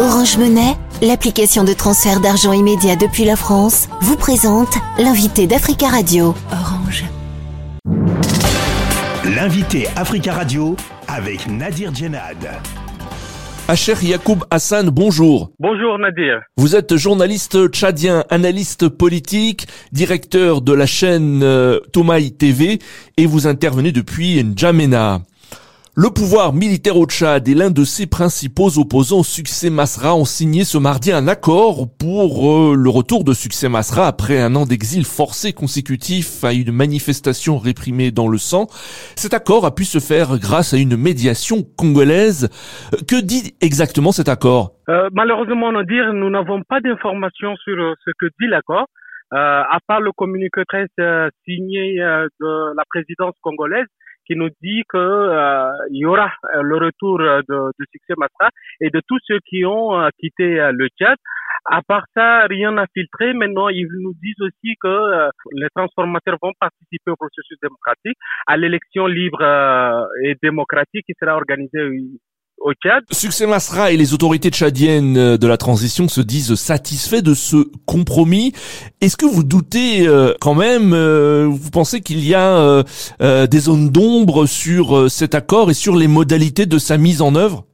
Orange Monnaie, l'application de transfert d'argent immédiat depuis la France, vous présente l'invité d'Africa Radio. Orange. L'invité Africa Radio avec Nadir Djenad. Acher Yacoub Hassan, bonjour. Bonjour Nadir. Vous êtes journaliste tchadien, analyste politique, directeur de la chaîne euh, Tomaï TV et vous intervenez depuis N'Djamena. Le pouvoir militaire au Tchad et l'un de ses principaux opposants, Succès Masra, ont signé ce mardi un accord pour euh, le retour de Succès Masra après un an d'exil forcé consécutif à une manifestation réprimée dans le sang. Cet accord a pu se faire grâce à une médiation congolaise. Euh, que dit exactement cet accord? Euh, Malheureusement, dire, nous n'avons pas d'informations sur ce que dit l'accord. À part le communiqué presse signé de la présidence congolaise, qui nous dit que euh, il y aura euh, le retour euh, de, de Succès Massa et de tous ceux qui ont quitté le Tchad. À part ça, rien n'a filtré. Maintenant, ils nous disent aussi que les transformateurs vont participer au processus démocratique, à l'élection libre et démocratique qui sera organisée au Tchad. Succès Masra et les autorités tchadiennes euh, de la transition se disent satisfaits de ce compromis. Est-ce que vous doutez euh, quand même, euh, vous pensez qu'il y a des zones d'ombre sur cet accord et sur les modalités de sa mise en œuvre?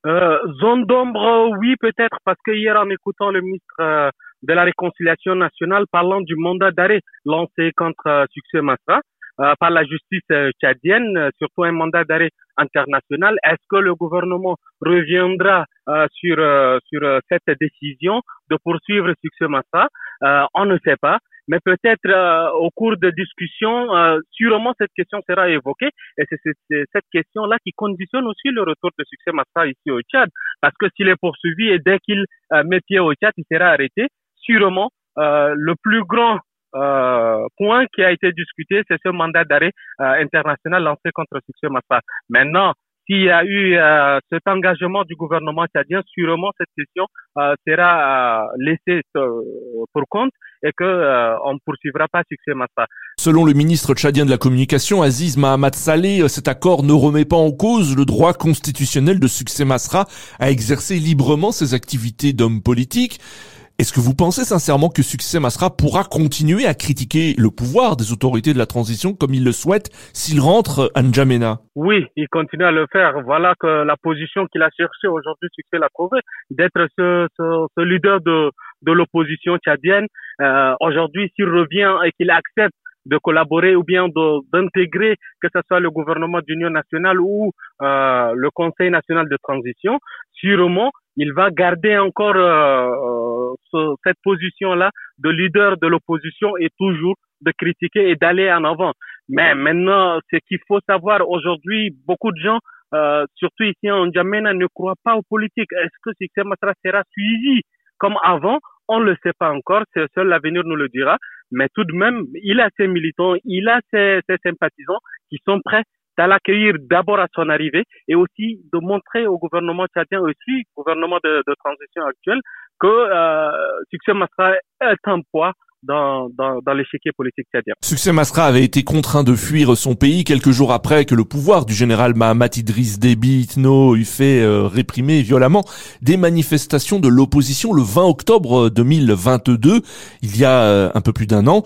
Zone d'ombre, oui peut-être, parce que hier en écoutant le ministre de la Réconciliation nationale parlant du mandat d'arrêt lancé contre Succès Masra, par la justice euh, tchadienne, euh, surtout un mandat d'arrêt international. Est-ce que le gouvernement reviendra sur sur cette décision de poursuivre Succès Massa On ne sait pas. Mais peut-être au cours de discussions, sûrement cette question sera évoquée et c'est cette question-là qui conditionne aussi le retour de Succès Massa ici au Tchad. Parce que s'il est poursuivi et dès qu'il met pied au Tchad, il sera arrêté, sûrement le plus grand euh, point qui a été discuté, c'est ce mandat d'arrêt euh, international lancé contre Succès Massa. Maintenant, s'il y a eu euh, cet engagement du gouvernement tchadien, sûrement cette question euh, sera laissée pour compte et que on ne poursuivra pas Succès Massa. Selon le ministre tchadien de la communication, Aziz Mahamad Saleh, cet accord ne remet pas en cause le droit constitutionnel de Succès Masra à exercer librement ses activités d'homme politique. Est-ce que vous pensez sincèrement que Succès Masra pourra continuer à critiquer le pouvoir des autorités de la transition comme il le souhaite s'il rentre à N'Djamena? Oui, il continue à le faire. Voilà que la position qu'il a cherchée aujourd'hui, Succès l'a trouvé, d'être ce, ce, ce, leader de, de l'opposition tchadienne. Euh, aujourd'hui, s'il revient et qu'il accepte de collaborer ou bien d'intégrer que ce soit le gouvernement d'union nationale ou euh, le Conseil national de transition, sûrement il va garder encore euh, ce, cette position-là de leader de l'opposition et toujours de critiquer et d'aller en avant. Mais maintenant, ce qu'il faut savoir aujourd'hui, beaucoup de gens, euh, surtout ici en Djamena, ne croient pas aux politiques. Est-ce que Succès Matra sera suivi comme avant? On ne le sait pas encore, c'est seul l'avenir nous le dira. Mais tout de même, il a ses militants, il a ses, ses sympathisants qui sont prêts à l'accueillir d'abord à son arrivée et aussi de montrer au gouvernement tchadien aussi, gouvernement de, transition actuel, que euh, Succès Masra est un poids dans, dans, dans l'échiquier politique tchadien. Succès Masra avait été contraint de fuir son pays quelques jours après que le pouvoir du général Mahamat Idriss Déby Itno eut fait euh, réprimer violemment des manifestations de l'opposition le 20 octobre 2022, il y a euh, un peu plus d'un an.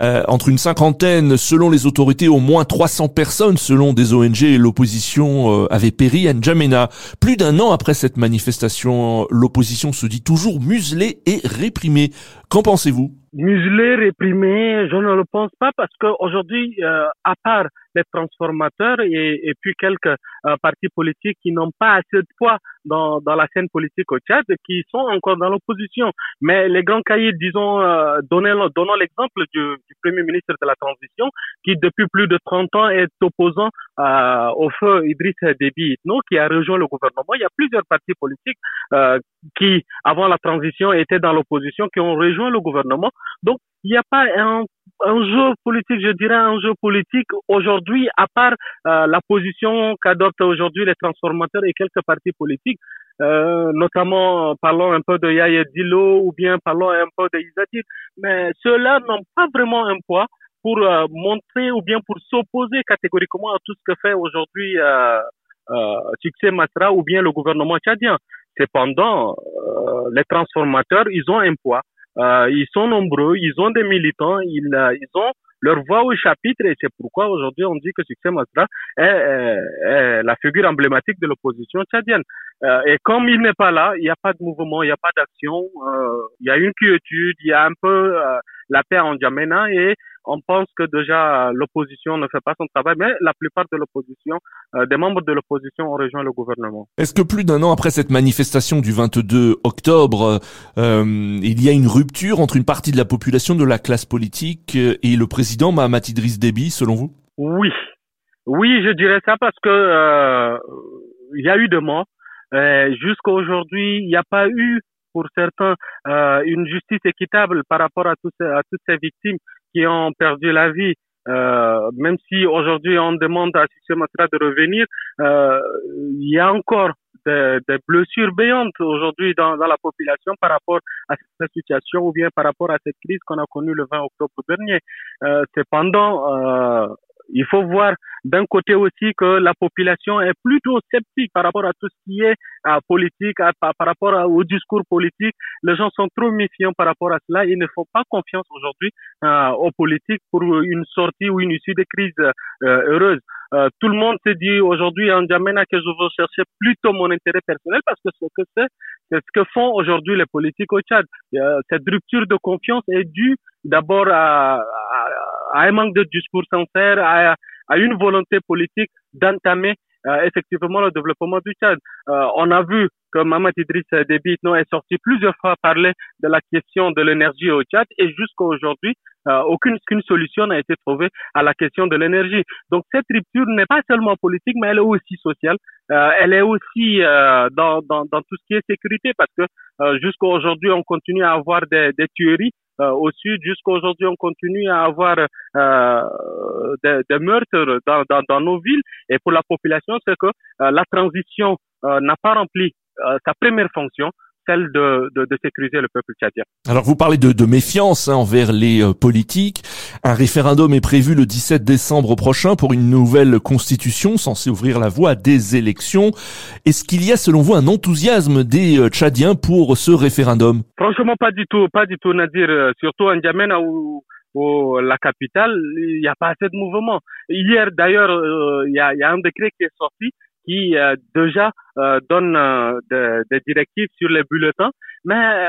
Euh, entre une cinquantaine, selon les autorités, au moins 300 personnes, selon des ONG, et l'opposition euh, avait péri à N'Djamena. Plus d'un an après cette manifestation, l'opposition se dit toujours muselée et réprimée. Qu'en pensez-vous? Muselée, réprimée, je ne le pense pas parce qu'aujourd'hui, euh, à part les transformateurs et, et puis quelques euh, partis politiques qui n'ont pas assez de poids dans, dans la scène politique au Tchad, qui sont encore dans l'opposition. Mais les grands cahiers, disons, euh, donnons, l'exemple du, du, Premier ministre de la Transition, qui depuis plus de 30 ans est opposant euh, au feu Idriss Déby Itno, qui a rejoint le gouvernement. Il y a plusieurs partis politiques euh, qui, avant la transition, étaient dans l'opposition, qui ont rejoint le gouvernement. Donc, il n'y a pas un un jeu politique, je dirais un jeu politique aujourd'hui, à part euh, la position qu'adoptent aujourd'hui les transformateurs et quelques partis politiques, euh, notamment parlons un peu de Yaya Dilo ou bien parlons un peu de Isadir, mais ceux-là n'ont pas vraiment un poids pour euh, montrer ou bien pour s'opposer catégoriquement à tout ce que fait aujourd'hui euh, euh, Succès Masra ou bien le gouvernement tchadien. Cependant, les transformateurs, ils ont un poids. Ils sont nombreux, ils ont des militants, ils, ils ont leur voix au chapitre et c'est pourquoi aujourd'hui on dit que Succès Masra est, la figure emblématique de l'opposition tchadienne. Euh, et comme il n'est pas là, il n'y a pas de mouvement, il n'y a pas d'action, euh, il y a une quiétude, il y a un peu euh, la paix en Djamena et on pense que déjà l'opposition ne fait pas son travail, mais la plupart de l'opposition, des membres de l'opposition ont rejoint le gouvernement. Est-ce que plus d'un an après cette manifestation du 22 octobre, il y a une rupture entre une partie de la population de la classe politique et le président Mahamat Idriss Déby, selon vous? Oui, oui, je dirais ça parce que il y a eu des morts. Euh, jusqu'à aujourd'hui, il n'y a pas eu pour certains euh, une justice équitable par rapport à, à toutes ces victimes qui ont perdu la vie. Euh, même si aujourd'hui on demande à Succès de revenir, euh, il y a encore des, des blessures béantes aujourd'hui dans, dans, la population par rapport à cette situation ou bien par rapport à cette crise qu'on a connue le 20 octobre dernier. Euh, cependant, euh, il faut voir d'un côté aussi que la population est plutôt sceptique par rapport à tout ce qui est euh, politique, par rapport au discours politique. Les gens sont trop méfiants par rapport à cela. Ils ne font pas confiance aujourd'hui euh, aux politiques pour une sortie ou une issue de crise euh, heureuse. Euh, tout le monde se dit aujourd'hui en Djamena que je veux chercher plutôt mon intérêt personnel parce que ce que c'est, c'est ce que font aujourd'hui les politiques au Tchad. cette rupture de confiance est due d'abord à, à, à, un manque de discours sincère, à, à une volonté politique d'entamer euh, effectivement le développement du Tchad. Euh, on a vu que Mamad Idriss Déby est sorti plusieurs fois parler de la question de l'énergie au Tchad et jusqu'à aujourd'hui, euh, aucune, solution n'a été trouvée à la question de l'énergie. Donc cette rupture n'est pas seulement politique, mais elle est aussi sociale. Euh, elle est aussi euh, dans, dans, dans, tout ce qui est sécurité parce que jusqu'à aujourd'hui, on continue à avoir des, des tueries au sud. Jusqu'à aujourd'hui, on continue à avoir des, des, meurtres dans, dans, dans, nos villes. Et pour la population, c'est que la transition n'a pas rempli sa première fonction, celle de, de, de, sécuriser le peuple tchadien. Alors vous parlez de, de méfiance hein, envers les euh, politiques. Un référendum est prévu le 17 décembre prochain pour une nouvelle constitution censée ouvrir la voie à des élections. Est-ce qu'il y a selon vous un enthousiasme des euh, Tchadiens pour ce référendum? Franchement pas du tout, pas du tout Nadir, euh, surtout en Djamena où où la capitale, il n'y a pas assez de mouvement. Hier, d'ailleurs, il y, a, y, a, un décret qui est sorti qui euh, déjà euh, donne euh, des, directives sur les bulletins. Mais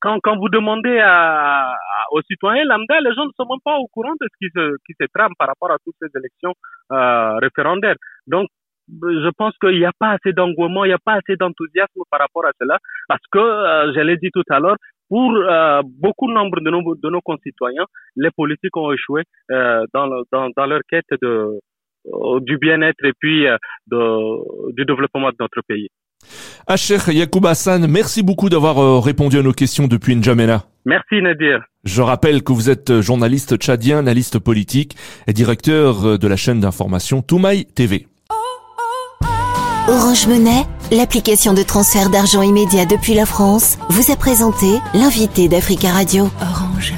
quand, quand vous demandez à, aux citoyens lambda, les gens ne sont même pas au courant de ce qui se, qui se trame par rapport à toutes ces élections référendaires. Donc, je pense qu'il n'y a pas assez d'engouement, il n'y a pas assez d'enthousiasme par rapport à cela, parce que, je l'ai dit tout à l'heure, pour beaucoup nombre de nos, de nos concitoyens, les politiques ont échoué dans, dans, dans leur quête de, euh, du bien-être et puis euh, de, du développement de notre pays. Acher Yacoub Hassan, merci beaucoup d'avoir euh, répondu à nos questions depuis N'Djamena. Merci Nadir. Je rappelle que vous êtes journaliste tchadien, analyste politique et directeur de la chaîne d'information Toumaï TV. Orange Monnaie, l'application de transfert d'argent immédiat depuis la France, vous a présenté l'invité d'Africa Radio. Orange.